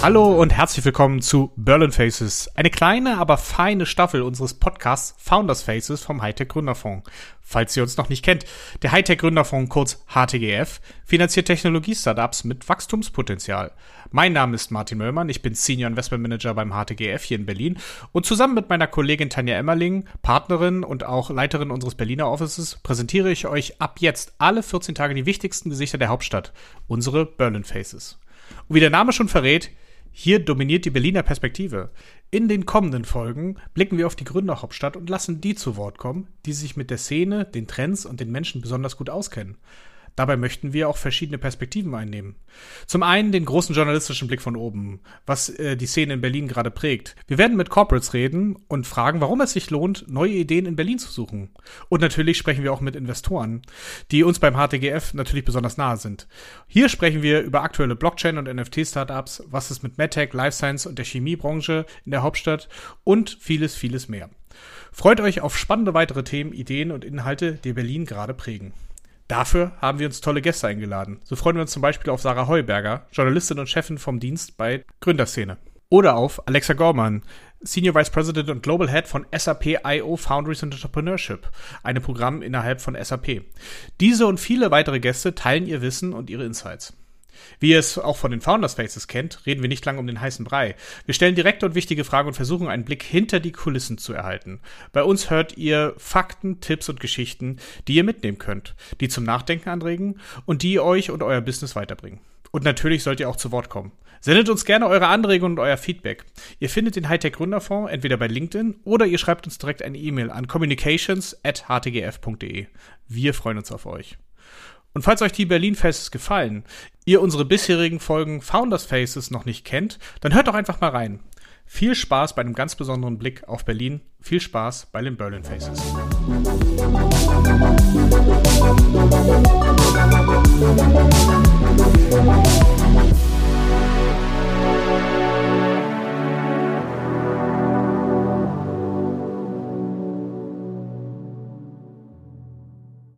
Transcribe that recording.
Hallo und herzlich willkommen zu Berlin Faces, eine kleine, aber feine Staffel unseres Podcasts Founders Faces vom Hightech Gründerfonds. Falls ihr uns noch nicht kennt, der Hightech Gründerfonds, kurz HTGF, finanziert Technologie-Startups mit Wachstumspotenzial. Mein Name ist Martin Möllmann, ich bin Senior Investment Manager beim HTGF hier in Berlin und zusammen mit meiner Kollegin Tanja Emmerling, Partnerin und auch Leiterin unseres Berliner Offices, präsentiere ich euch ab jetzt alle 14 Tage die wichtigsten Gesichter der Hauptstadt, unsere Berlin Faces. Und wie der Name schon verrät, hier dominiert die Berliner Perspektive. In den kommenden Folgen blicken wir auf die Gründerhauptstadt und lassen die zu Wort kommen, die sich mit der Szene, den Trends und den Menschen besonders gut auskennen. Dabei möchten wir auch verschiedene Perspektiven einnehmen. Zum einen den großen journalistischen Blick von oben, was äh, die Szene in Berlin gerade prägt. Wir werden mit Corporates reden und fragen, warum es sich lohnt, neue Ideen in Berlin zu suchen. Und natürlich sprechen wir auch mit Investoren, die uns beim HTGF natürlich besonders nahe sind. Hier sprechen wir über aktuelle Blockchain- und NFT-Startups, was es mit MedTech, Life Science und der Chemiebranche in der Hauptstadt und vieles, vieles mehr. Freut euch auf spannende weitere Themen, Ideen und Inhalte, die Berlin gerade prägen. Dafür haben wir uns tolle Gäste eingeladen. So freuen wir uns zum Beispiel auf Sarah Heuberger, Journalistin und Chefin vom Dienst bei Gründerszene. Oder auf Alexa Gorman, Senior Vice President und Global Head von SAP IO Foundries and Entrepreneurship, einem Programm innerhalb von SAP. Diese und viele weitere Gäste teilen ihr Wissen und ihre Insights. Wie ihr es auch von den Founders Faces kennt, reden wir nicht lange um den heißen Brei. Wir stellen direkte und wichtige Fragen und versuchen einen Blick hinter die Kulissen zu erhalten. Bei uns hört ihr Fakten, Tipps und Geschichten, die ihr mitnehmen könnt, die zum Nachdenken anregen und die euch und euer Business weiterbringen. Und natürlich sollt ihr auch zu Wort kommen. Sendet uns gerne eure Anregungen und euer Feedback. Ihr findet den Hightech Gründerfonds entweder bei LinkedIn oder ihr schreibt uns direkt eine E-Mail an communications@htgf.de. Wir freuen uns auf euch. Und falls euch die Berlin Faces gefallen, ihr unsere bisherigen Folgen Founders Faces noch nicht kennt, dann hört doch einfach mal rein. Viel Spaß bei einem ganz besonderen Blick auf Berlin. Viel Spaß bei den Berlin Faces.